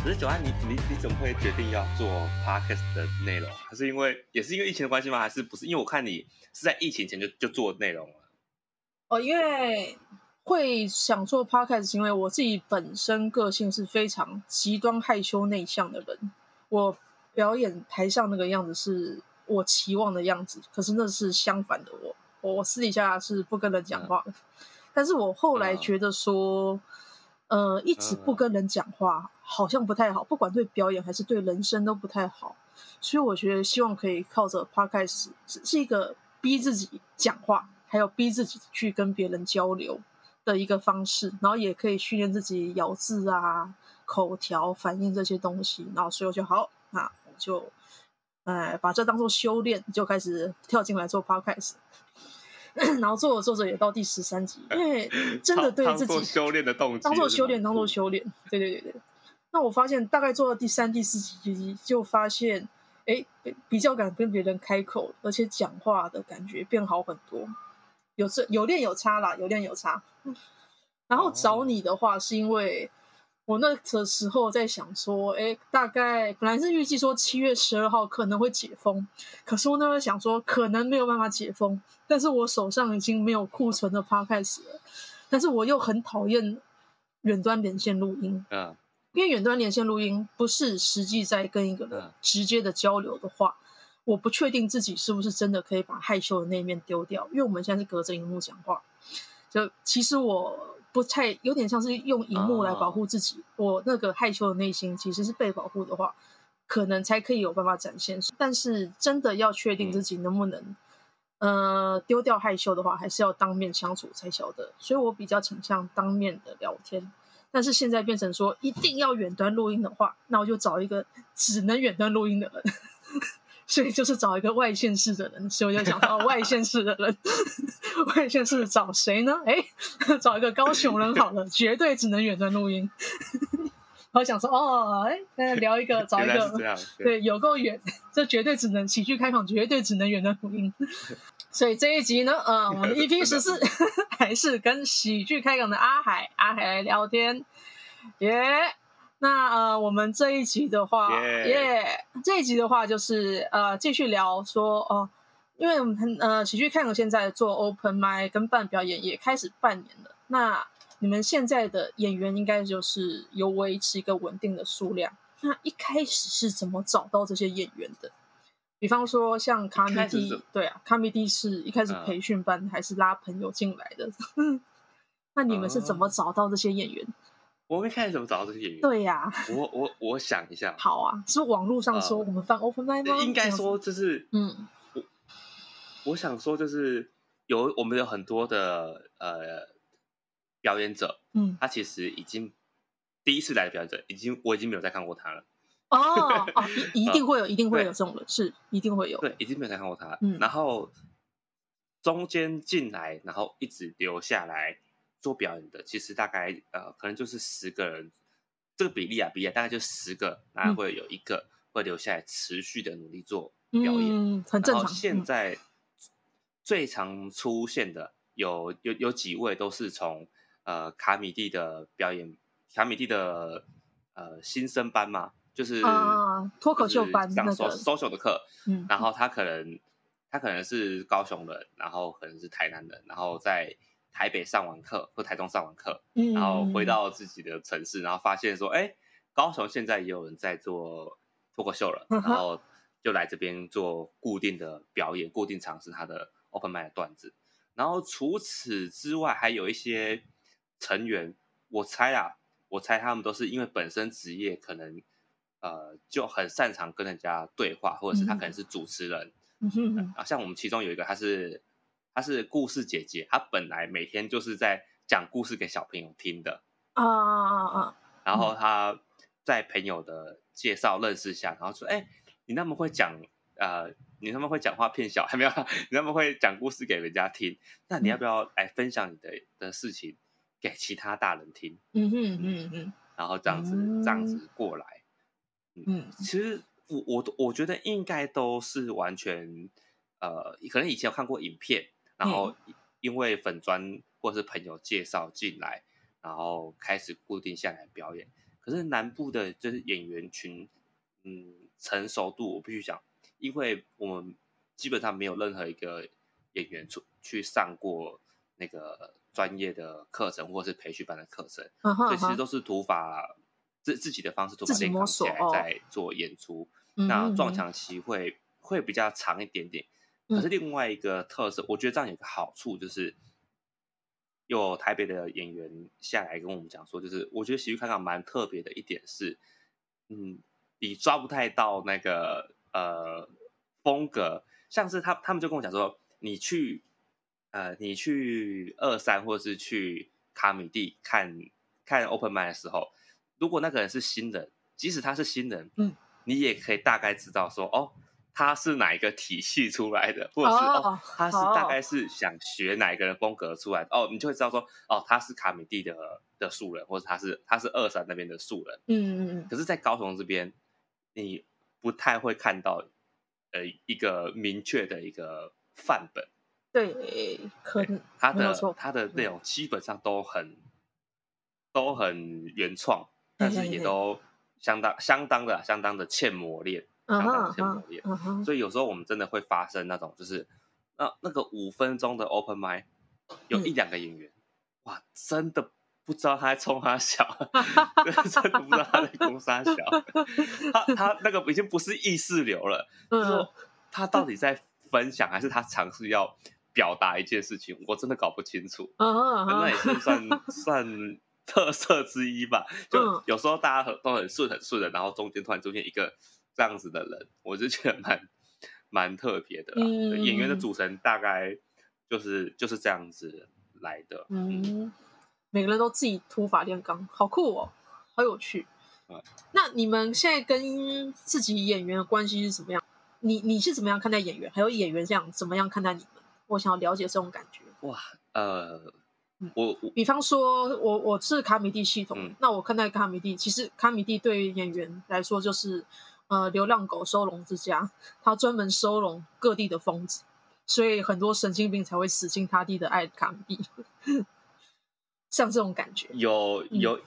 可是九安，你你你怎么会决定要做 podcast 的内容？还是因为也是因为疫情的关系吗？还是不是？因为我看你是在疫情前就就做内容了。哦，因为会想做 podcast，因为我自己本身个性是非常极端害羞内向的人。我表演台上那个样子是我期望的样子，可是那是相反的我。我私底下是不跟人讲话的，嗯、但是我后来觉得说。呃，一直不跟人讲话好像不太好，不管对表演还是对人生都不太好。所以我觉得希望可以靠着 Podcast 是是一个逼自己讲话，还有逼自己去跟别人交流的一个方式，然后也可以训练自己咬字啊、口条、反应这些东西。然后所以我就好，那我就哎把这当做修炼，就开始跳进来做 Podcast。然后做着做着也到第十三集，因为真的对自己修炼的动机，当做修炼，当做修炼。对对对对。那我发现大概做到第三、第四集，就发现，哎，比较敢跟别人开口，而且讲话的感觉变好很多。有这有练有差啦，有练有差。然后找你的话，是因为。我那个时候在想说，哎，大概本来是预计说七月十二号可能会解封，可是我那时候想说可能没有办法解封，但是我手上已经没有库存的 Podcast 了，但是我又很讨厌远端连线录音，嗯，因为远端连线录音不是实际在跟一个人直接的交流的话，我不确定自己是不是真的可以把害羞的那一面丢掉，因为我们现在是隔着荧幕讲话，就其实我。不太有点像是用荧幕来保护自己，哦，我那个害羞的内心其实是被保护的话，可能才可以有办法展现。但是真的要确定自己能不能，嗯、呃，丢掉害羞的话，还是要当面相处才晓得。所以我比较倾向当面的聊天。但是现在变成说一定要远端录音的话，那我就找一个只能远端录音的人。所以就是找一个外县市的人，所以我就想到外县市的人，外县市找谁呢？哎，找一个高雄人好了，绝对只能远端录音。我想说，哦，哎，聊一个，找一个，对，对，有够远，这绝对只能喜剧开港，绝对只能远端录音。所以这一集呢，呃，我们 EP 十四还是跟喜剧开港的阿海，阿海来聊天，耶、yeah!。那呃，我们这一集的话，耶、yeah. 这一集的话就是呃，继续聊说哦、呃，因为我们呃，喜剧开港现在做 open mic 跟办表演也开始半年了。那你们现在的演员应该就是有维持一个稳定的数量。那一开始是怎么找到这些演员的？比方说像卡米蒂，对啊，卡米蒂是一开始培训班、嗯、还是拉朋友进来的？那你们是怎么找到这些演员？我没看怎么找到这些演员。对呀、啊，我我我想一下。好啊，是网络上说我们放 open mic 吗？应该说就是，嗯，我我想说就是有我们有很多的呃表演者，嗯，他其实已经第一次来的表演者，已经我已经没有再看过他了。哦哦，一一定 会有，一定会有这种人，是一定会有。对，已经没有再看过他。嗯，然后中间进来，然后一直留下来。做表演的其实大概呃，可能就是十个人，这个比例啊，比例大概就十个，然后会有一个会留下来持续的努力做表演，嗯、很正常。然后现在最常出现的有有有几位都是从呃卡米蒂的表演，卡米蒂的呃新生班嘛，就是脱口秀班讲 social 的课，嗯，然后他可能他可能是高雄人，然后可能是台南人，然后在。台北上完课或台中上完课，嗯，然后回到自己的城市，然后发现说，哎，高雄现在也有人在做脱口秀了，然后就来这边做固定的表演，固定尝试他的 open mic 的段子。然后除此之外，还有一些成员，我猜啊，我猜他们都是因为本身职业可能呃就很擅长跟人家对话，或者是他可能是主持人，嗯哼，啊，像我们其中有一个他是。她是故事姐姐，她本来每天就是在讲故事给小朋友听的啊啊啊！然后她在朋友的介绍认识下，然后说：“哎、欸，你那么会讲，呃，你那么会讲话骗小孩 没有？你那么会讲故事给人家听，那你要不要来分享你的的事情给其他大人听？”嗯哼嗯嗯，然后这样子、嗯、这样子过来，嗯，嗯其实我我我觉得应该都是完全呃，可能以前有看过影片。然后因为粉砖或是朋友介绍进来，然后开始固定下来表演。可可是南部的就是演员群，嗯，成熟度我必须讲，因为我们基本上没有任何一个演员出去上过那个专业的课程或是培训班的课程，嗯、所以其实都是土法自自己的方式土法练扛起来在做演出，哦、那撞墙期会、嗯、会比较长一点点。可是另外一个特色，嗯、我觉得这样有个好处就是。有台北的演员下来跟我们讲说，就是我觉得喜剧看港蛮特别的一点是，嗯，你抓不太到那个呃风格，像是他他们就跟我讲说，你去呃你去二三或者是去卡米蒂看看 open mic 的时候，如果那个人是新人，即使他是新人，嗯，你也可以大概知道说哦。他是哪一个体系出来的，或者是哦，哦，他是大概是想学哪一个人风格出来哦，你就会知道说哦，他是卡米蒂的的素人，或者他是他是二三那边的素人，嗯嗯嗯。可是，在高雄这边，你不太会看到呃一个明确的一个范本，对，可能他的他的内容基本上都很都很原创，但是也都相当相当的相当的欠磨练。相当先磨练，uh huh. 所以有时候我们真的会发生那种，就是那那个五分钟的 open mic，有一两个演员，嗯、哇，真的不知道他在冲他小，真的不知道他在攻三小，他他那个已经不是意识流了，就说他到底在分享还是他尝试要表达一件事情，我真的搞不清楚。Uh huh. 那也是算 算特色之一吧。就有时候大家都很顺很顺的，然后中间突然出现一个。这样子的人，我就觉得蛮蛮特别的。嗯、演员的组成大概就是就是这样子来的。嗯，每个人都自己土法炼钢，好酷哦，好有趣。嗯、那你们现在跟自己演员的关系是怎么样？你你是怎么样看待演员？还有演员这样怎么样看待你们？我想要了解这种感觉。哇，呃，我，我比方说我我是卡米蒂系统，嗯、那我看待卡米蒂，其实卡米蒂对于演员来说就是。呃，流浪狗收容之家，它专门收容各地的疯子，所以很多神经病才会死心塌地的爱卡米地，像这种感觉，有有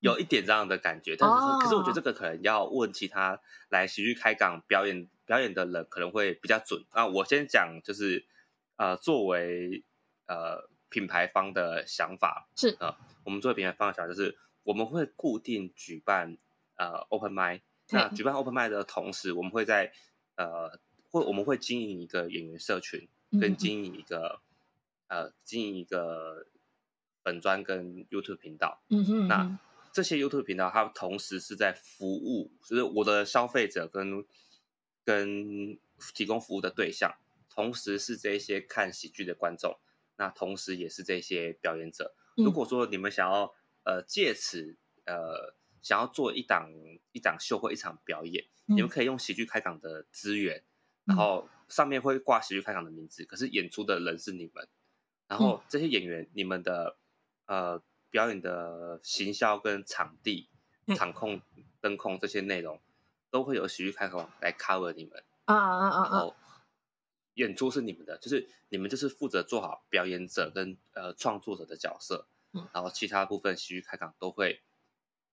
有一点这样的感觉，嗯、但是、哦、可是我觉得这个可能要问其他来喜剧开港表演表演的人，可能会比较准啊。我先讲，就是呃，作为呃品牌方的想法是啊、呃，我们作为品牌方的想法就是我们会固定举办呃 open mic。那举办 open mic 的同时，我们会在呃，会我们会经营一个演员社群，跟经营一个、嗯、呃，经营一个本专跟 YouTube 频道。嗯哼，那这些 YouTube 频道，它同时是在服务，就是我的消费者跟跟提供服务的对象，同时是这些看喜剧的观众，那同时也是这些表演者。如果说你们想要呃借此呃。想要做一档一档秀或一场表演，嗯、你们可以用喜剧开港的资源，嗯、然后上面会挂喜剧开港的名字，可是演出的人是你们，然后这些演员，你们的呃表演的行销跟场地、嗯、场控、灯控这些内容，都会有喜剧开港来 cover 你们啊啊啊啊，然后演出是你们的，就是你们就是负责做好表演者跟呃创作者的角色，嗯、然后其他部分喜剧开港都会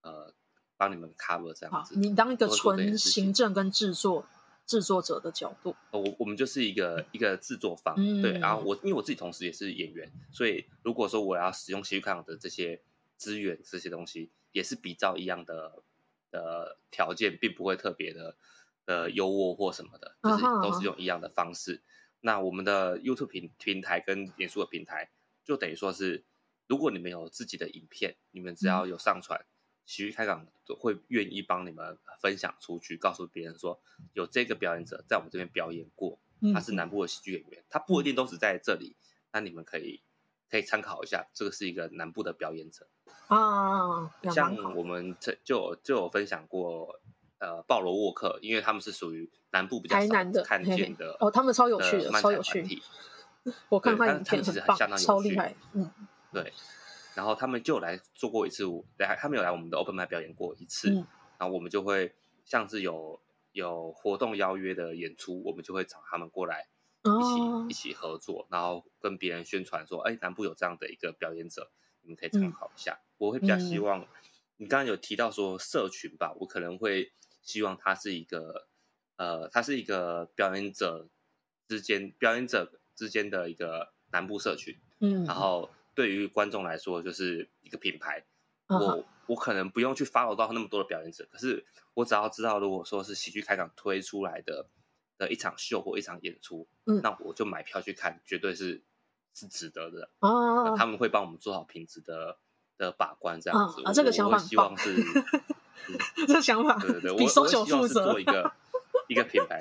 呃。帮你们 cover 这样子，你当一个纯行政跟制作制作者的角度，我我们就是一个一个制作方，嗯、对。然后我因为我自己同时也是演员，所以如果说我要使用喜剧开港的这些资源这些东西，也是比照一样的的条件，并不会特别的的优渥或什么的，就是都是用一样的方式。那我们的 YouTube 平平台跟演出的平台，就等于说是，如果你们有自己的影片，你们只要有上传。嗯喜剧开港都会愿意帮你们分享出去，告诉别人说有这个表演者在我们这边表演过，他是南部的喜剧演员，他不一定都只在这里，那你们可以可以参考一下，这个是一个南部的表演者啊。像我们这就就有分享过，呃，鲍罗沃克，因为他们是属于南部比较少看见的哦，他们超有趣的，超有趣。我看他影片很棒，超厉害，嗯，对。然后他们就来做过一次，来他们有来我们的 open mic 表演过一次，嗯、然后我们就会像是有有活动邀约的演出，我们就会找他们过来一起、哦、一起合作，然后跟别人宣传说，哎，南部有这样的一个表演者，你们可以参考一下。嗯、我会比较希望你刚刚有提到说社群吧，我可能会希望它是一个，呃，它是一个表演者之间表演者之间的一个南部社群，嗯，然后对于观众来说就是一个品牌，嗯、我我可能不用去 follow 到那么多的表演者，可是我只要知道，如果说是喜剧开港推出来的的一场秀或一场演出，嗯，那我就买票去看，绝对是是值得的，哦，他们会帮我们做好品质的。的把关这样子，啊，这个想法希望是，这个想法，对对对，比 social 负责做一个 一个品牌，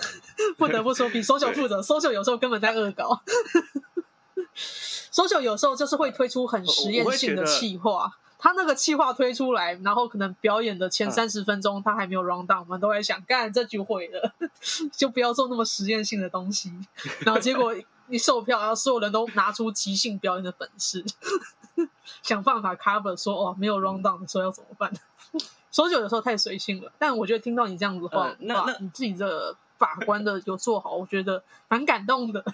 不得不说比 social 负责，social 有时候根本在恶搞，social 有时候就是会推出很实验性的企划，他那个企划推出来，然后可能表演的前三十分钟他还没有 round down，我们都在想，干这局毁了，就不要做那么实验性的东西，然后结果一售票，然后所有人都拿出即兴表演的本事。想办法 cover 说哦，没有 round down 的时候要怎么办？说久有时候太随性了，但我觉得听到你这样子的话，呃、那那你自己的把关的有做好，我觉得蛮感动的。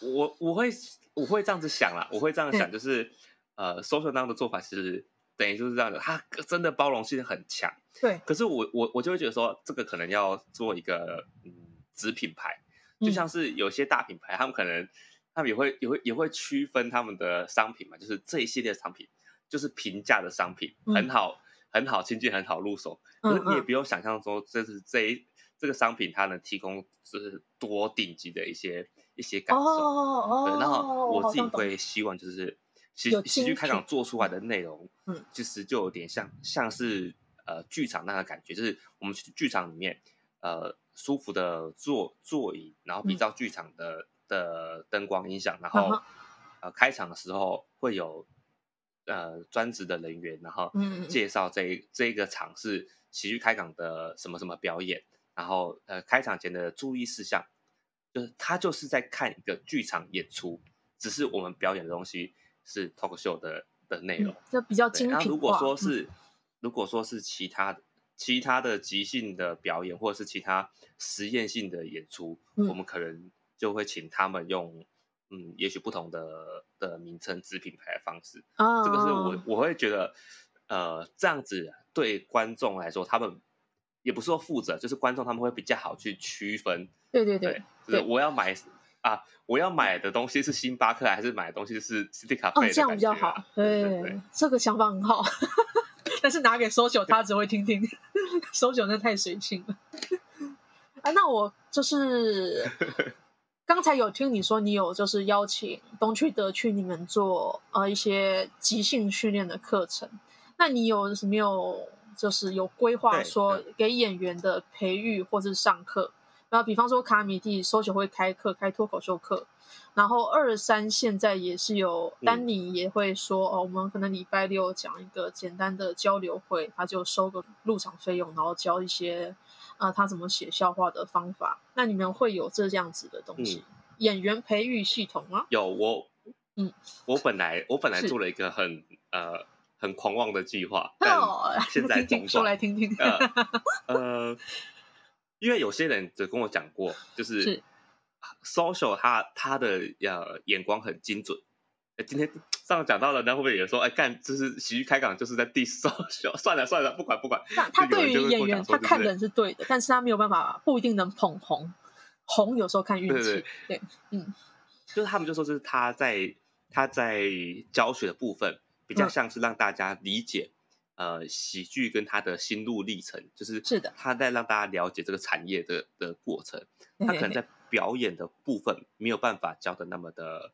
我我会我会这样子想啦，我会这样想，就是呃，social down 的做法其实等于就是这样的，他真的包容性很强。对，可是我我我就会觉得说，这个可能要做一个嗯子品牌，就像是有些大品牌，他们可能。他们也会也会也会区分他们的商品嘛，就是这一系列商品就是平价的商品，嗯、很好很好亲近，很好入手。可是你也不用想象说这是这一这个商品它能提供就是多顶级的一些一些感受。哦、对，然后我自己会希望就是喜喜剧开场做出来的内容，嗯，其实就有点像像是呃剧场那个感觉，就是我们去剧场里面呃舒服的座座椅，然后比照剧场的。嗯的灯光音响，然后、uh. 呃开场的时候会有呃专职的人员，然后介绍这一这一个场是喜剧开场的什么什么表演，然后呃开场前的注意事项，就是他就是在看一个剧场演出，只是我们表演的东西是 talk show 的的内容，就、嗯、比较精品那。如果说是、嗯、如果说是其他其他的即兴的表演，或者是其他实验性的演出，嗯、我们可能。就会请他们用，嗯，也许不同的的名称、子品牌的方式。啊，这个是我我会觉得，呃，这样子对观众来说，他们也不是说负责，就是观众他们会比较好去区分。对对对，对就是我要买啊，我要买的东西是星巴克，还是买的东西是 City Cafe？哦，这样比较好。对，对，对，这个想法很好，但是拿给 social 他只会听听，social 那太随性了。啊，那我就是。刚才有听你说，你有就是邀请东区德去你们做呃一些即兴训练的课程，那你有没有就是有规划说给演员的培育或是上课？然后比方说卡米蒂 social 会开课开脱口秀课，然后二三现在也是有丹尼也会说、嗯、哦，我们可能礼拜六讲一个简单的交流会，他就收个入场费用，然后教一些。呃，他怎么写笑话的方法？那你们会有这样子的东西？嗯、演员培育系统吗？有我，嗯，我本来我本来做了一个很呃很狂妄的计划，但现在 听听说来听听。呃，呃，因为有些人就跟我讲过，就是，是 social 他他的呃眼光很精准。今天上讲到了，那会不会也说，哎，干，就是喜剧开港就是在 diss social？算了算了，不管不管。那他对于演员，他看的人是对的，但是他没有办法，不一定能捧红。红有时候看运气。对，对，对，对，嗯，就是他们就说，就是他在他在教学的部分，比较像是让大家理解，嗯、呃，喜剧跟他的心路历程，就是是的，他在让大家了解这个产业的的过程。他可能在表演的部分没有办法教的那么的。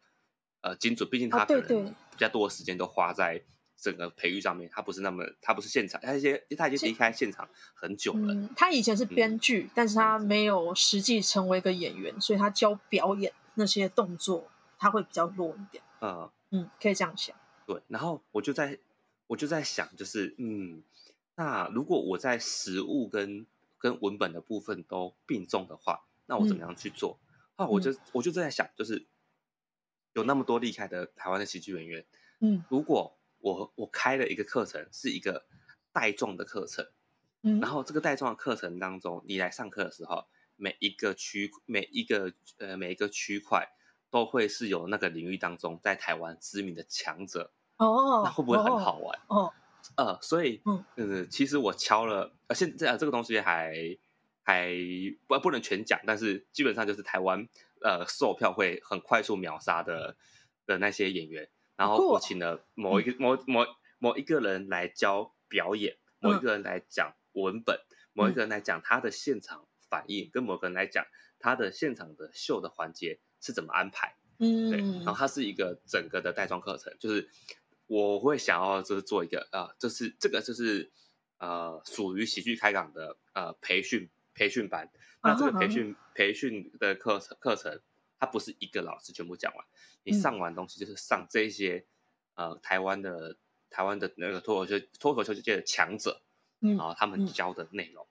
呃，精准，毕竟他可能比较多的时间都花在整个培育上面，他不是那么，他不是现场，他一些他已经离开现场很久了。嗯、他以前是编剧，嗯、但是他没有实际成为一个演员，所以他教表演那些动作，他会比较弱一点。嗯嗯，可以这样想。对，然后我就在我就在想，就是嗯，那如果我在实物跟跟文本的部分都并重的话，那我怎么样去做？啊、嗯，我就我就在想，就是。有那么多厉害的台湾的喜剧演员，嗯，如果我我开了一个课程，是一个带状的课程，嗯，然后这个带状的课程当中，你来上课的时候，每一个区每一个呃每一个区块都会是有那个领域当中在台湾知名的强者，哦，那会不会很好玩？哦，呃，所以嗯，呃，其实我敲了，呃，现在这个东西还还不不能全讲，但是基本上就是台湾呃售票会很快速秒杀的的那些演员，然后我请了某一个、嗯、某某某一个人来教表演，某一个人来讲文本，嗯、某一个人来讲他的现场反应，跟某个人来讲他的现场的秀的环节是怎么安排，嗯，对，然后它是一个整个的带妆课程，就是。我会想要就是做一个呃，就是这个就是呃属于喜剧开港的呃培训培训班。那这个培训、uh. 培训的课程课程，它不是一个老师全部讲完，你上完东西就是上这些、嗯、呃台湾的台湾的那个脱口秀脱口秀界的强者，然后他们教的内容、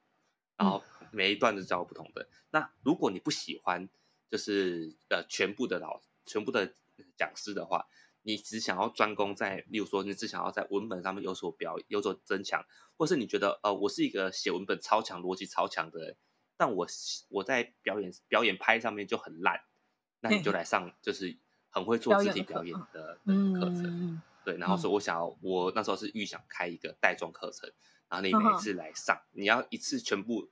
嗯，然后每一段都教不同的。那如果你不喜欢就是呃全部的老全部的讲师的话。你只想要专攻在，例如说，你只想要在文本上面有所表有所增强，或是你觉得，呃，我是一个写文本超强、逻辑超强的人，但我我在表演表演拍上面就很烂，那你就 来上就是很会做肢体表演的课程，嗯，对。然后说，我想要，我那时候是预想开一个带状课程，然后你每次来上，你要一次全部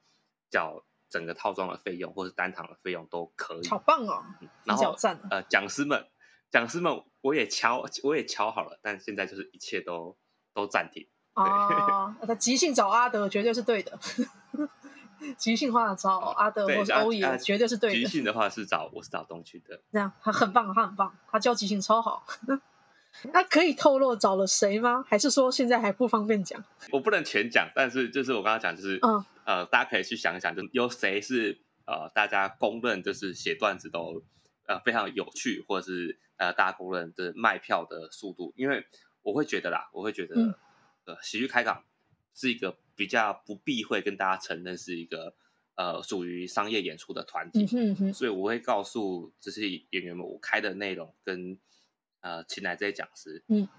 缴整个套装的费用，或是单堂的费用都可以，好棒哦！然后呃，讲师们。讲师们，我也敲，我也敲好了，但现在就是一切都都暂停。哦，他即兴找阿德绝对是对的，即兴话找阿德或是欧也绝对是对的。即 兴的话是找我是找东区的，这样他很棒，他很棒，他教即兴超好。那可以透露找了谁吗？还是说现在还不方便讲？我不能全讲，但是就是我刚刚讲，就是嗯呃，大家可以去想一想，就有谁是呃大家公认就是写段子都呃非常有趣，或者是。呃，大家公认的卖票的速度，因为我会觉得啦，我会觉得，嗯、呃，喜剧开港是一个比较不避讳跟大家承认是一个呃属于商业演出的团体，嗯哼，所以我会告诉这些演员们，我开的内容跟呃请来这些讲师，嗯，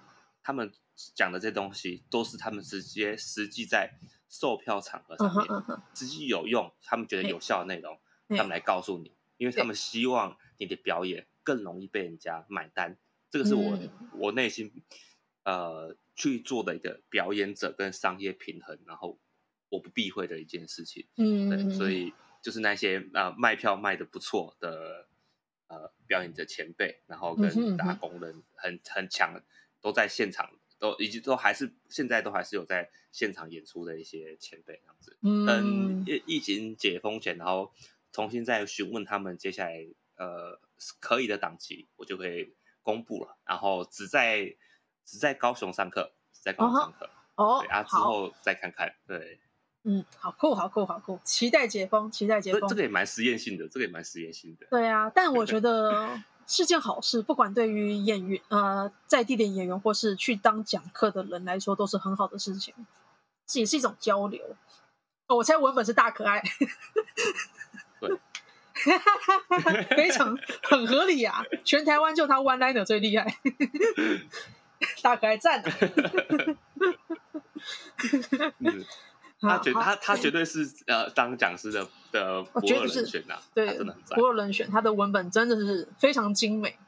他们讲的这些东西都是他们直接实际在售票场合上面实际有用，他们觉得有效的内容，他们来告诉你，因为他们希望你的表演。更容易被人家买单，这个是我、嗯、我内心呃去做的一个表演者跟商业平衡，然后我不避讳的一件事情。嗯，对，所以就是那些呃卖票卖的不错的呃表演者前辈，然后跟打工人很很强，都在现场，都以及都还是现在都还是有在现场演出的一些前辈这样子。嗯，疫疫情解封前，然后重新再询问他们接下来。呃，可以的档期我就会公布了，然后只在只在高雄上课，只在高雄上课哦，对啊，之后再看看，对，嗯，好酷，好酷，好酷，期待解封，期待解封，这个也蛮实验性的，这个也蛮实验性的，对啊，但我觉得 是件好事，不管对于演员呃在地点演员或是去当讲课的人来说，都是很好的事情，这也是一种交流。哦，我猜文本是大可爱。对。非常很合理啊！全台湾就他 one liner 最厉害，大可爱赞、啊嗯。他 绝他他绝对是呃当讲师的的不二人选呐、啊，对，真的很赞，不二人选。他的文本真的是非常精美。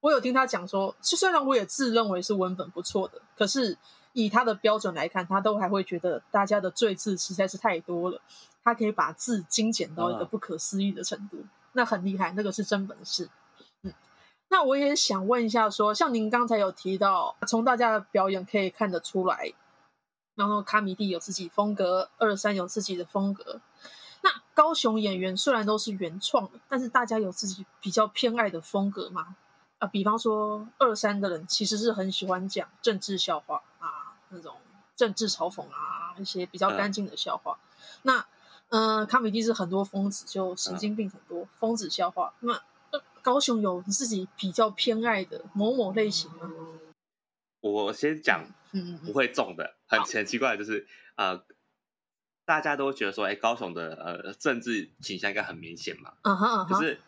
我有听他讲说，虽然我也自认为是文本不错的，可是以他的标准来看，他都还会觉得大家的赘字实在是太多了。他可以把字精简到一个不可思议的程度，嗯、那很厉害，那个是真本事。嗯，那我也想问一下说，说像您刚才有提到，从大家的表演可以看得出来，然后卡米蒂有自己风格，二三有自己的风格。那高雄演员虽然都是原创的，但是大家有自己比较偏爱的风格吗？啊，比方说二三的人其实是很喜欢讲政治笑话啊，那种政治嘲讽啊，一些比较干净的笑话。嗯、那嗯、呃，卡米蒂是很多疯子，就神经病很多、嗯、疯子笑话。那、呃、高雄有自己比较偏爱的某某类型吗？我先讲，嗯，不会中的，嗯、很很奇怪，就是呃，大家都觉得说，哎，高雄的呃政治倾向应该很明显嘛，嗯哼，可是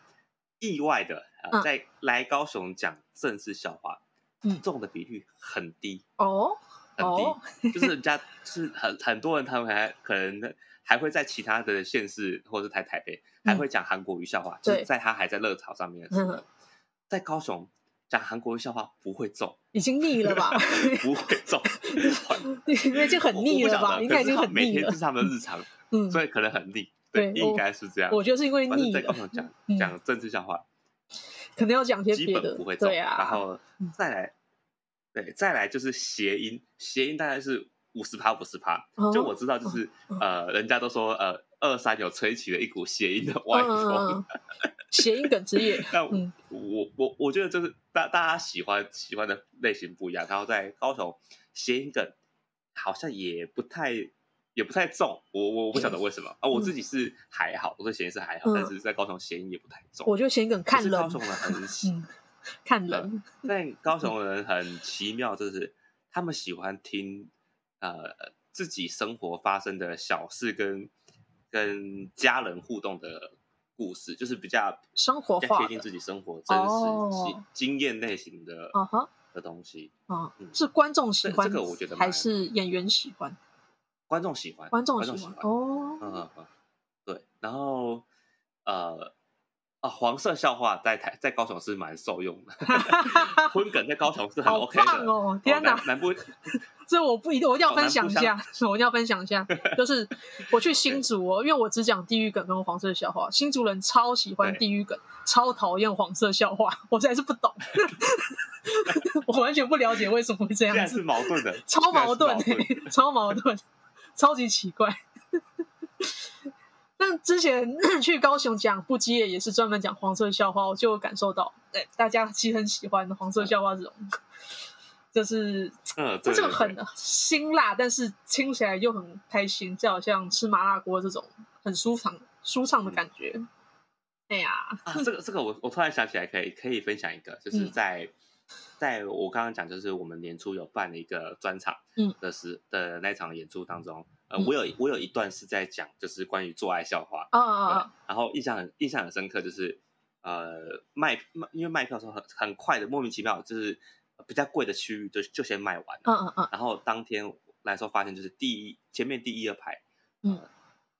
意外的，在来高雄讲政治笑话，嗯，中的比率很低。哦，很低，哦、就是人家是很很多人，他们还可能。还会在其他的县市或者是台台北，还会讲韩国语笑话，嗯、就是在他还在热潮上面的时候，在高雄讲韩国笑话不会中，已经腻了吧？不会中，因为就很腻了吧？应该已经很腻了。每天是他们的日常，嗯，所以可能很腻。对，应该是这样。我觉得是因为腻。在高雄讲讲政治笑话，可能要讲些别的，不会中。然后再来，对，再来就是谐音，谐音大概是五十趴五十趴。就我知道，就是呃，人家都说呃。二三有吹起了一股谐音的歪风，谐音梗之夜。那我我我觉得就是大大家喜欢喜欢的类型不一样。然后在高雄谐音梗好像也不太也不太重，我我不晓得为什么啊。我自己是还好，我对谐音是还好，但是在高雄谐音也不太重。我觉得谐音梗看人，高雄人很喜 看人。但高雄人很奇妙，就是他们喜欢听呃自己生活发生的小事跟。跟家人互动的故事，就是比较生活化、贴近自己生活真实经验类型的的东西。啊，是观众喜欢这个，我觉得还是演员喜欢？观众喜欢，观众喜欢哦。嗯嗯嗯，对。然后呃。啊，黄色笑话在台在高雄是蛮受用的，荤梗在高雄是很 OK 的哦。天哪，南部，这我不一定，我一定要分享一下，我一定要分享一下，就是我去新竹哦，因为我只讲地狱梗跟黄色笑话，新竹人超喜欢地狱梗，超讨厌黄色笑话，我实在是不懂，我完全不了解为什么会这样子，是矛盾的，超矛盾，超矛盾，超级奇怪。但之前去高雄讲不羁也是专门讲黄色笑话，我就感受到，哎，大家其实很喜欢黄色笑话这种，就是，嗯，这个很辛辣，但是听起来又很开心，就好像吃麻辣锅这种很舒畅、舒畅的感觉。哎呀，啊，这个这个我我突然想起来，可以可以分享一个，就是在。嗯在我刚刚讲，就是我们年初有办了一个专场，嗯，的时的那场演出当中，呃，我有我有一段是在讲，就是关于做爱笑话，啊啊啊，然后印象很印象很深刻，就是呃卖卖，因为卖票的时候很很快的，莫名其妙，就是比较贵的区域就就先卖完了，嗯嗯嗯，然后当天来说发现，就是第一前面第一二排，嗯，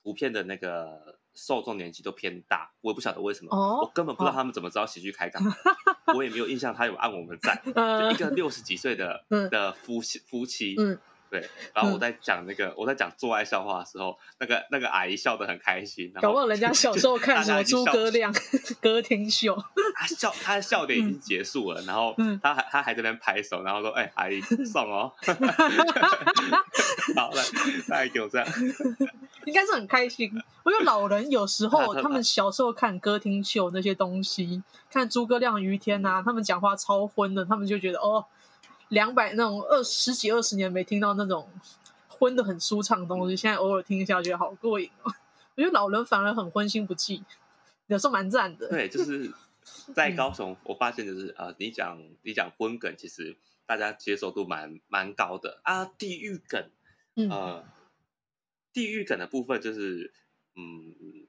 图片的那个。受众年纪都偏大，我也不晓得为什么，哦、我根本不知道他们怎么知道喜剧开港，哦、我也没有印象他有按我们赞，就一个六十几岁的、嗯、的夫妻夫妻。嗯对，然后我在讲那个，嗯、我在讲做爱笑话的时候，那个那个阿姨笑得很开心。搞不好人家小时候看什么诸葛亮歌厅秀，他笑，他的笑点已经结束了，嗯、然后他还他还在那边拍手，然后说：“哎、欸，阿姨 送哦。”好了，大概就这样，应该是很开心。我觉得老人有时候他们小时候看歌厅秀那些东西，看诸葛亮、于天啊，他们讲话超荤的，他们就觉得哦。两百那种二十几二十年没听到那种荤的很舒畅的东西，现在偶尔听一下觉得好过瘾哦。我觉得老人反而很荤心不蓟，有时候蛮赞的。对，就是在高雄，我发现就是啊、呃，你讲你讲荤梗，其实大家接受度蛮蛮高的啊。地狱梗，呃，嗯、地狱梗的部分就是，嗯，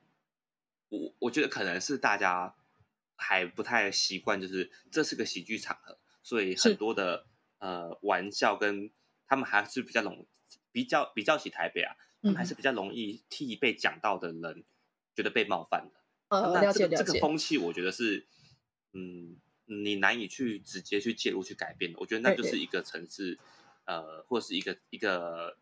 我我觉得可能是大家还不太习惯，就是这是个喜剧场合，所以很多的。呃，玩笑跟他们还是比较容比较比较起台北啊，他们还是比较容易替被讲到的人觉得被冒犯的。呃，这个、了解了解。这个风气，我觉得是，嗯，你难以去直接去介入去改变的。我觉得那就是一个城市，对呃，或是一个一个，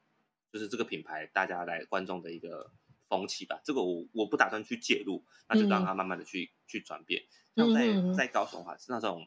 就是这个品牌大家来观众的一个风气吧。这个我我不打算去介入，那就让它慢慢的去、嗯、去转变。像在在高雄的话，是那种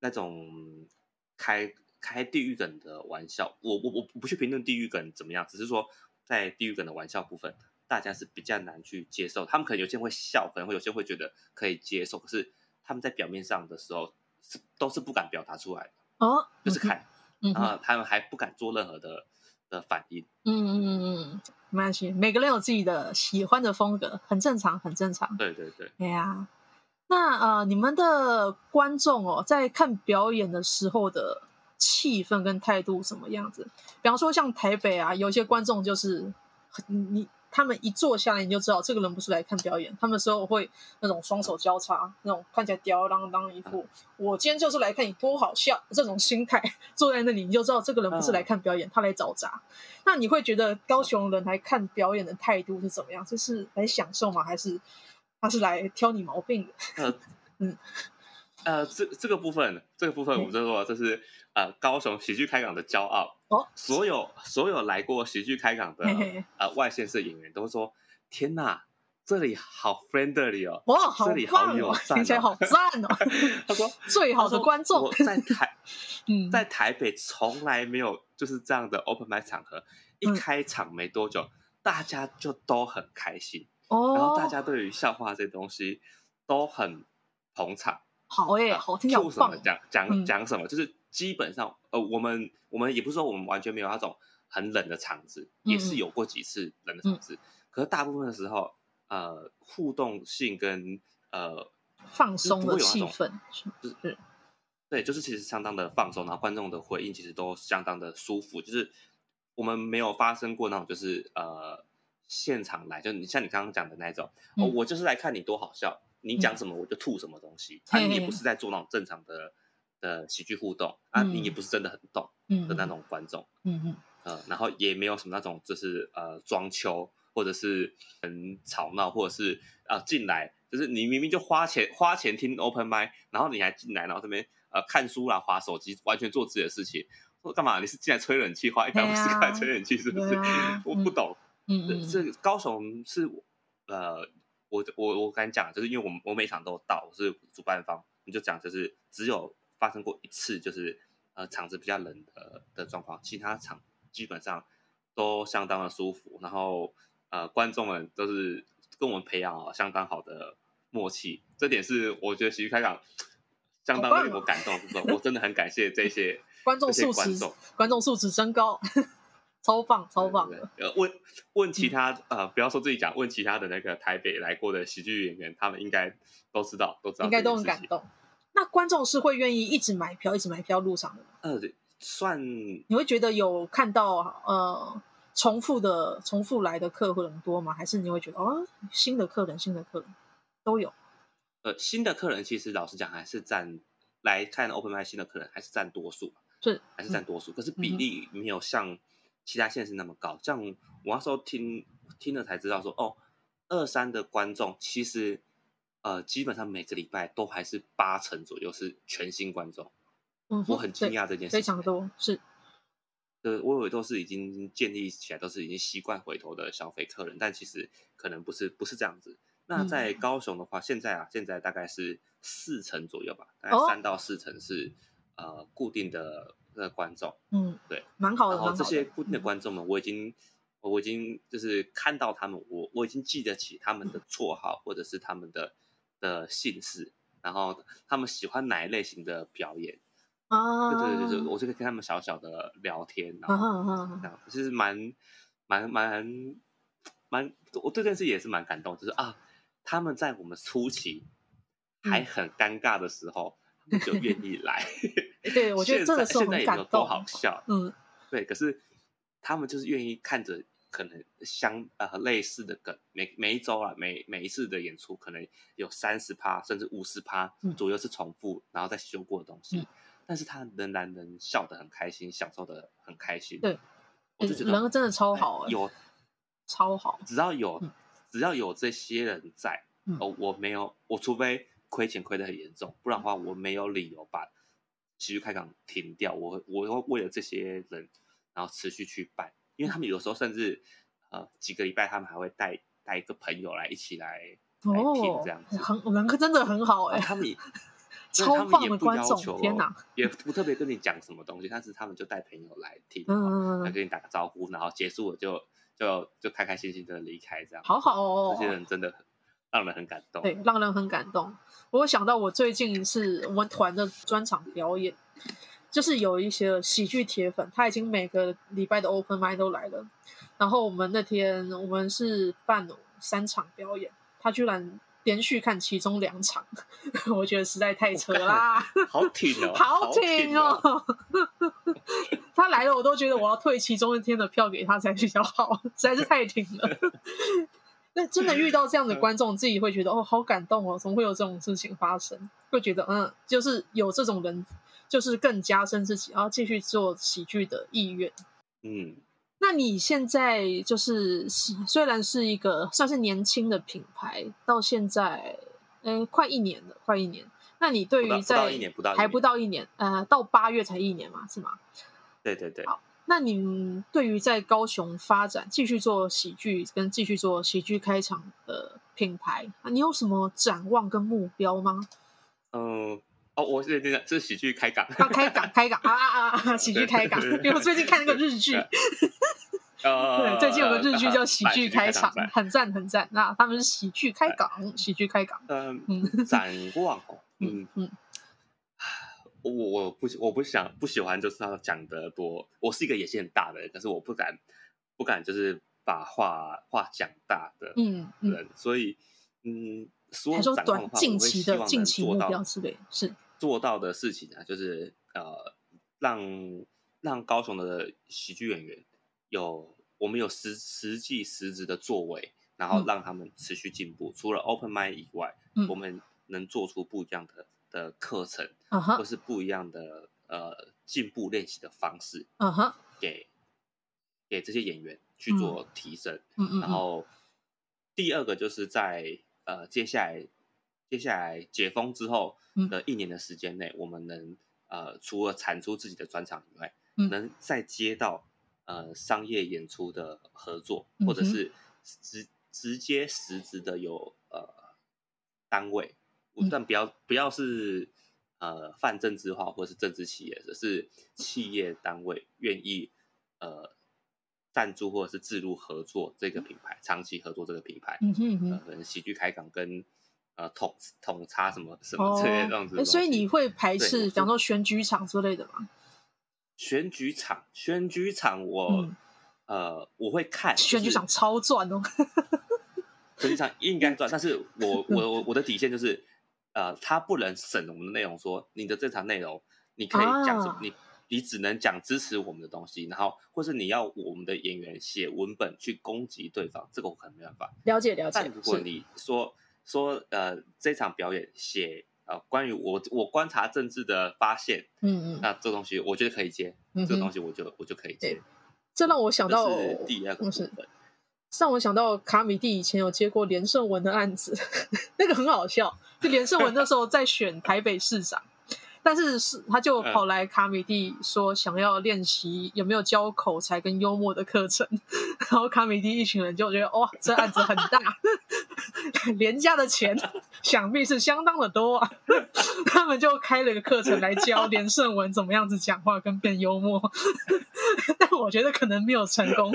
那种开。开地狱梗的玩笑，我我我不去评论地狱梗怎么样，只是说在地狱梗的玩笑部分，大家是比较难去接受。他们可能有些人会笑，可能会有些人会觉得可以接受，可是他们在表面上的时候是都是不敢表达出来的哦，就是看，嗯、然后他们还不敢做任何的的反应。嗯嗯嗯嗯，没关系，每个人有自己的喜欢的风格，很正常，很正常。对对对，对呀。那呃，你们的观众哦，在看表演的时候的。气氛跟态度什么样子？比方说像台北啊，有些观众就是你他们一坐下来你就知道这个人不是来看表演，他们时候会那种双手交叉，那种看起来吊儿郎当一副，我今天就是来看你多好笑这种心态，坐在那里你就知道这个人不是来看表演，他来找茬。那你会觉得高雄人来看表演的态度是怎么样？就是来享受吗？还是他是来挑你毛病的？嗯。呃，这这个部分，这个部分，我们就说这是呃高雄喜剧开港的骄傲。哦，所有所有来过喜剧开港的呃外县市演员都说：天哪，这里好 friendly 哦，哇，这里好友善，听起来好赞哦。他说最好的观众我在台，嗯，在台北从来没有就是这样的 open mic 场合，一开场没多久，大家就都很开心哦，然后大家对于笑话这东西都很捧场。好哎，好听，好棒！讲讲讲什么？就是基本上，呃，我们我们也不是说我们完全没有那种很冷的场子，也是有过几次冷的场子。可是大部分的时候，呃，互动性跟呃放松的气氛，就是对，就是其实相当的放松，然后观众的回应其实都相当的舒服。就是我们没有发生过那种，就是呃现场来，就你像你刚刚讲的那种，哦，我就是来看你多好笑。你讲什么我就吐什么东西，啊，你也不是在做那种正常的的喜剧互动，啊，你也不是真的很懂的那种观众，嗯嗯，呃，然后也没有什么那种就是呃装秋或者是很吵闹，或者是啊进来就是你明明就花钱花钱听 open mic，然后你还进来，然后这边呃看书啦、滑手机，完全做自己的事情，说干嘛？你是进来吹冷气，花一百五十块吹冷气是不是？我不懂，嗯嗯，这高雄是呃。我我我敢讲，就是因为我们我每场都有到，我是主办方，你就讲就是只有发生过一次，就是呃场子比较冷的的状况，其他场基本上都相当的舒服，然后呃观众们都是跟我们培养了相当好的默契，这点是我觉得喜剧开港相当令我感动？我真的很感谢这些观众素质，观众素质真高。超棒，超棒的！呃，问问其他呃，不要说自己讲，问其他的那个台北来过的喜剧演员，他们应该都知道，都知道，应该都很感动。那观众是会愿意一直买票，一直买票入场的吗？呃，算。你会觉得有看到呃重复的、重复来的客户很多吗？还是你会觉得哦，新的客人、新的客人都有？呃，新的客人其实老实讲，还是占来看 Open mic 新的客人还是占多数，是还是占多数，嗯、可是比例没有像。其他县市那么高，这样我那时候听听了才知道说，哦，二三的观众其实呃基本上每个礼拜都还是八成左右是全新观众，嗯，我很惊讶这件事，非常多是，呃，我以为都是已经建立起来，都是已经习惯回头的消费客人，但其实可能不是不是这样子。那在高雄的话，嗯、现在啊，现在大概是四成左右吧，大概三到四成是、哦、呃固定的。的观众，嗯，对，蛮好的。然后这些固定的观众们，我已经，我已经就是看到他们，我我已经记得起他们的绰号或者是他们的的姓氏，然后他们喜欢哪一类型的表演啊？对对对，我就可以跟他们小小的聊天，然后这样，其实蛮蛮蛮蛮，我对这件事也是蛮感动，就是啊，他们在我们初期还很尴尬的时候。就愿意来，对，我觉得这个时候很感有多好笑，嗯，对。可是他们就是愿意看着可能相呃类似的梗，每每一周啊，每每一次的演出，可能有三十趴甚至五十趴左右是重复，嗯、然后再修过的东西。嗯、但是他仍然能笑得很开心，享受的很开心。对，我就觉得人真的超好，有超好。只要有、嗯、只要有这些人在，哦，我没有，我除非。亏钱亏得很严重，不然的话我没有理由把持续开港停掉。我我会为了这些人，然后持续去办，因为他们有时候甚至呃几个礼拜，他们还会带带一个朋友来一起来来听这样子。很人真的很好哎、欸，他们也 超棒的观众，天哪，也不特别跟你讲什么东西，但是他们就带朋友来听，来跟你打个招呼，然后结束了就就就开开心心的离开这样。好好哦，这些人真的很。让人很感动，对，让人很感动。我想到我最近是我们团的专场表演，就是有一些喜剧铁粉，他已经每个礼拜的 open mic 都来了。然后我们那天我们是办了三场表演，他居然连续看其中两场，我觉得实在太扯啦！好挺哦，好挺哦！他来了，我都觉得我要退其中一天的票给他才比较好，实在是太挺了。那真的遇到这样的观众，自己会觉得哦，好感动哦！怎么会有这种事情发生？会觉得嗯，就是有这种人，就是更加深自己，然后继续做喜剧的意愿。嗯，那你现在就是虽然是一个算是年轻的品牌，到现在，嗯，快一年了，快一年。那你对于在还不到一年，呃，到八月才一年嘛，是吗？对对对。好，那你对于在高雄发展，继续做喜剧跟继续做喜剧开场的品牌，你有什么展望跟目标吗？嗯，哦，我是那个，这是喜剧开港，啊，开港开港啊啊啊！喜剧开港，因为我最近看那个日剧。对，最近有个日剧叫《喜剧开场》，很赞很赞。那他们是喜剧开港，喜剧开港。嗯，展望哦，嗯嗯，我我不我不想不喜欢就是要讲得多。我是一个野心很大的人，可是我不敢不敢就是把话话讲大的嗯人，所以嗯，说短近期的近期目标之类是做到的事情啊，就是呃，让让高雄的喜剧演员。有我们有实实际实质的作为，然后让他们持续进步。嗯、除了 open mind 以外，嗯、我们能做出不一样的的课程，嗯、或是不一样的呃进步练习的方式，嗯、给给这些演员去做提升。嗯、然后第二个就是在呃接下来接下来解封之后的一年的时间内，嗯、我们能呃除了产出自己的专场以外，嗯、能再接到。呃，商业演出的合作，或者是直直接实质的有呃单位，但不要不要是呃泛政治化或者是政治企业，而是企业单位愿意呃赞助或者是置入合作这个品牌，长期合作这个品牌，嗯哼哼，可能喜剧开港跟呃统统插什么什么之类这样子，所以你会排斥，比方说选举场之类的吗？选举场，选举场我，我、嗯、呃，我会看。选举场超赚哦，选举场应该赚，但是我我我的底线就是，呃，他不能审我们的内容，说你的这场内容，你可以讲什么，啊、你你只能讲支持我们的东西，然后或是你要我们的演员写文本去攻击对方，这个我可能没办法。了解了解。但如果你说说呃，这场表演写。呃，关于我我观察政治的发现，嗯嗯，那这东西我觉得可以接，嗯、这个东西我就我就可以接。这让我想到第二个部分，让我想到卡米蒂以前有接过连胜文的案子，那个很好笑，就连胜文那时候在选台北市长。但是是，他就跑来卡米蒂说想要练习有没有教口才跟幽默的课程，然后卡米蒂一群人就觉得哇，这案子很大，连家的钱想必是相当的多啊，他们就开了个课程来教连胜文怎么样子讲话跟变幽默，但我觉得可能没有成功。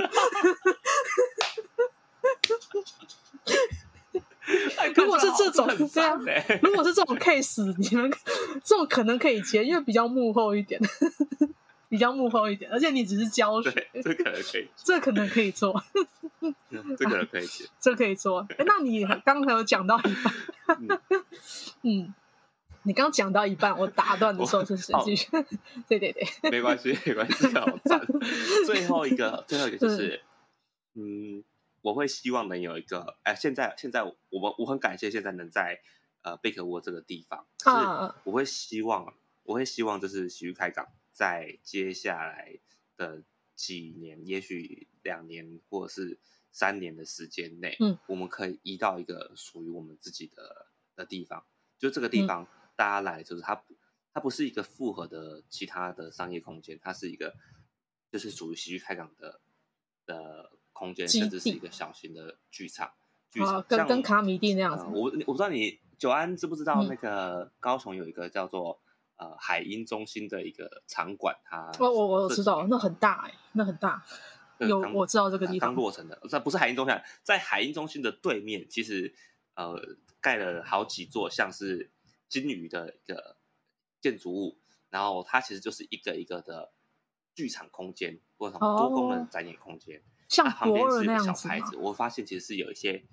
如果是这种这样，如果是这种 case，你们 这种可能可以接，因为比较幕后一点，比较幕后一点，而且你只是教学，这可能可以，这可能可以做，这可能可以接，这可以做。哎，那你刚才有讲到一半，嗯，你刚讲到一半，我打断的时候是实际，对对对，没关系，没关系，好赞。最后一个，最后一个就是，嗯。我会希望能有一个，哎，现在现在我们我很感谢现在能在呃贝壳窝这个地方，是我会希望我会希望就是喜剧开港在接下来的几年，也许两年或者是三年的时间内，嗯，我们可以移到一个属于我们自己的的地方，就这个地方大家来就是它它不是一个复合的其他的商业空间，它是一个就是属于喜剧开港的的。空间甚至是一个小型的剧场，剧场跟跟卡米蒂那样子。我我不知道你久安知不知道那个高雄有一个叫做呃海鹰中心的一个场馆，它我我我知道，那很大哎，那很大。有我知道这个地方刚落成的，这不是海鹰中心，在海鹰中心的对面，其实呃盖了好几座像是金鱼的一个建筑物，然后它其实就是一个一个的剧场空间或者多功能展演空间。像旁边是小牌子，我发现其实是有一些，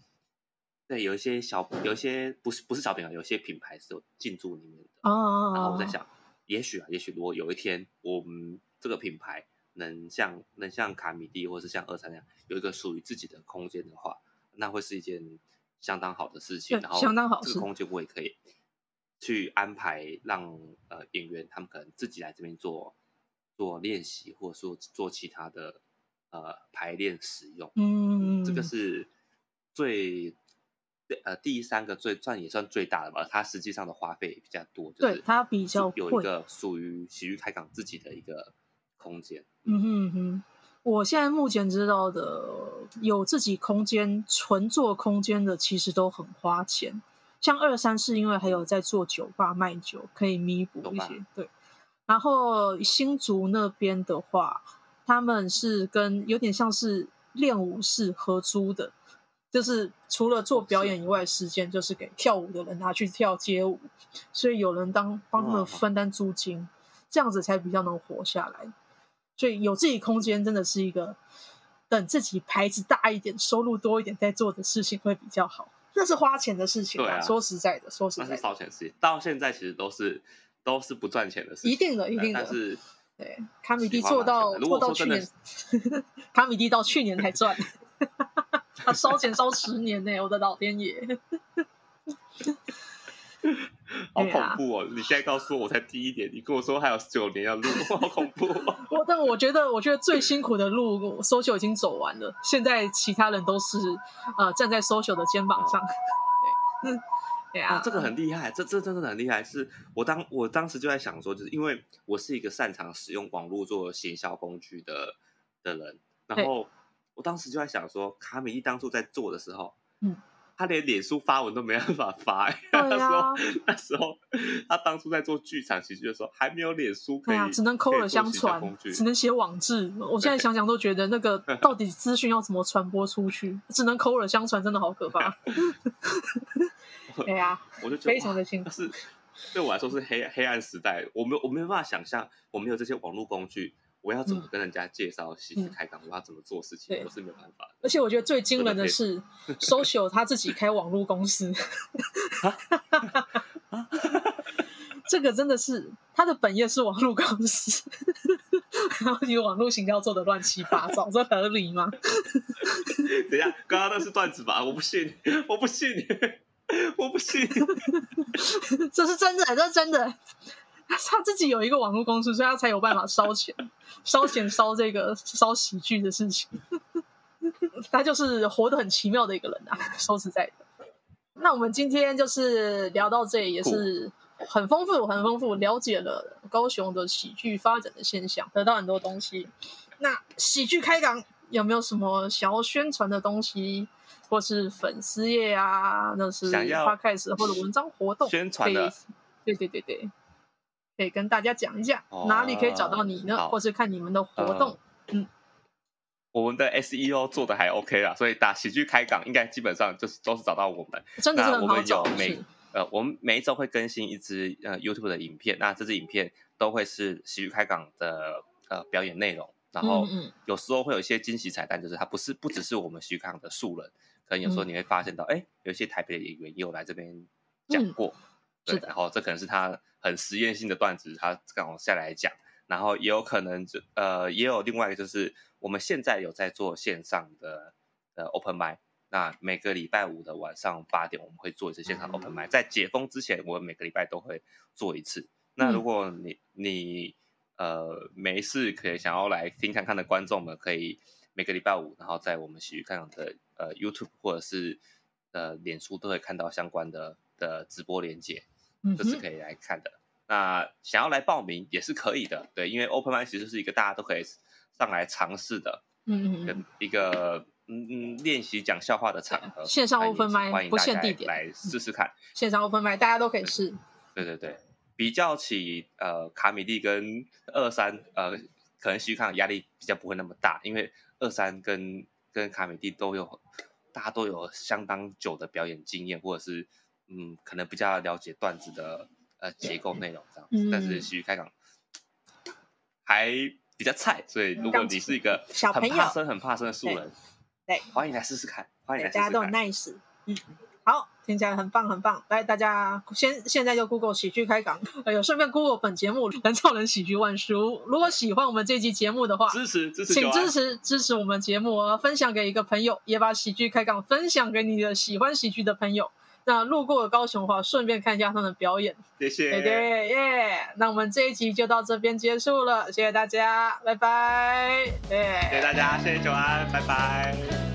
对，有一些小，有一些不是不是小品牌，有些品牌是有进驻里面的。哦。然后我在想，也许啊，也许如果有一天我们这个品牌能像能像卡米蒂或是像二三那样有一个属于自己的空间的话，那会是一件相当好的事情。然后相当好。这个空间我也可以去安排让呃演员他们可能自己来这边做做练习，或者说做其他的。呃，排练使用，嗯，这个是最呃第三个最算也算最大的吧，它实际上的花费也比较多，对，它比较有一个属于喜剧开港自己的一个空间。嗯哼哼，我现在目前知道的有自己空间纯做空间的，其实都很花钱。像二三是因为还有在做酒吧卖酒，可以弥补一些。对，然后新竹那边的话，他们是跟有点像是练舞室合租的。就是除了做表演以外，时间就是给跳舞的人拿去跳街舞，所以有人当帮他们分担租金，这样子才比较能活下来。所以有自己空间真的是一个等自己牌子大一点、收入多一点再做的事情会比较好。那是花钱的事情，对啊，说实在的，说实在的，那是烧钱的事情。到现在其实都是都是不赚钱的事情，一定的，一定的。但是对，卡米蒂做到做到去年，卡米蒂到去年才赚。他烧钱烧十年呢、欸，我的老天爷！好恐怖哦！你现在告诉我，我才第一年，你跟我说还有九年要录，好恐怖、哦！我但我觉得，我觉得最辛苦的路，social 已经走完了，现在其他人都是呃站在 social 的肩膀上。哦、对，嗯，对啊，这个很厉害，这这真的很厉害。是我当我当时就在想说，就是因为我是一个擅长使用网络做行销工具的的人，然后。我当时就在想说，卡米一当初在做的时候，嗯，他连脸书发文都没办法发。哎、啊，那时候，那时候他当初在做剧场喜剧的时候，还没有脸书可以，啊、只能口耳相传，只能写网志。我现在想想都觉得，那个 到底资讯要怎么传播出去？只能口耳相传，真的好可怕。对呀，我就觉得非常的辛苦。是对我来说是黑黑暗时代，我没我没有办法想象，我没有这些网络工具。我要怎么跟人家介绍喜剧开港？嗯、我要怎么做事情？我是没有办法的。而且我觉得最惊人的是，social 他自己开网络公司，这个真的是他的本业是网络公司，然后你网络行销做的乱七八糟，这合理吗？等一下，刚刚那是段子吧？我不信，我不信，我不信，这是真的，这是真的。他自己有一个网络公司，所以他才有办法烧钱、烧钱、烧这个烧喜剧的事情。他就是活得很奇妙的一个人啊！说实在的，那我们今天就是聊到这里，也是很丰富、很丰富，了解了高雄的喜剧发展的现象，得到很多东西。那喜剧开港有没有什么想要宣传的东西，或是粉丝页啊，那是 Podcast 或者文章活动宣传的？对对对对。可以跟大家讲一下，哪里可以找到你呢？哦、或是看你们的活动？呃、嗯，我们的 SEO 做的还 OK 啦，所以打喜剧开港应该基本上就是都是找到我们。真的是很好找。我们有每呃，我们每一周会更新一支呃 YouTube 的影片，那这支影片都会是喜剧开港的呃表演内容。然后有时候会有一些惊喜彩蛋，就是它不是不只是我们徐康的素人，可能有时候你会发现到，哎、嗯，有一些台北的演员也有来这边讲过。嗯对，然后这可能是他很实验性的段子，他刚好下来讲，然后也有可能就呃，也有另外一个就是我们现在有在做线上的呃 open mic，那每个礼拜五的晚上八点我们会做一次线上 open mic，在解封之前，我们每个礼拜都会做一次。那如果你你呃没事可以想要来听看看的观众们，可以每个礼拜五，然后在我们喜剧开场的呃 YouTube 或者是呃脸书都会看到相关的的直播连接。这是可以来看的。嗯、那想要来报名也是可以的，对，因为 Open Mic 其实是一个大家都可以上来尝试的，嗯嗯，一个嗯嗯练习讲笑话的场合。线上 Open Mic 不限地点，来试试看。线上 Open Mic 大家都可以试。对对对，比较起呃卡米蒂跟二三呃，可能喜剧开港压力比较不会那么大，因为二三跟跟卡米蒂都有大家都有相当久的表演经验，或者是。嗯，可能比较了解段子的呃结构内容这样子，嗯、但是喜剧开港还比较菜，所以如果你是一个很怕生、很怕生的素人，对，对欢迎来试试看，欢迎来试试看，大家都很 nice，嗯，好，听起来很棒很棒，来大家先现在就 Google 喜剧开港，哎呦，顺便 Google 本节目人造人喜剧万书，如果喜欢我们这期节目的话，支持支持，请支持支持我们节目，分享给一个朋友，也把喜剧开港分享给你的喜欢喜剧的朋友。那路过了高雄的话，顺便看一下他们的表演。谢谢。对对耶！那我们这一集就到这边结束了，谢谢大家，拜拜。谢谢大家，谢谢九安，拜拜。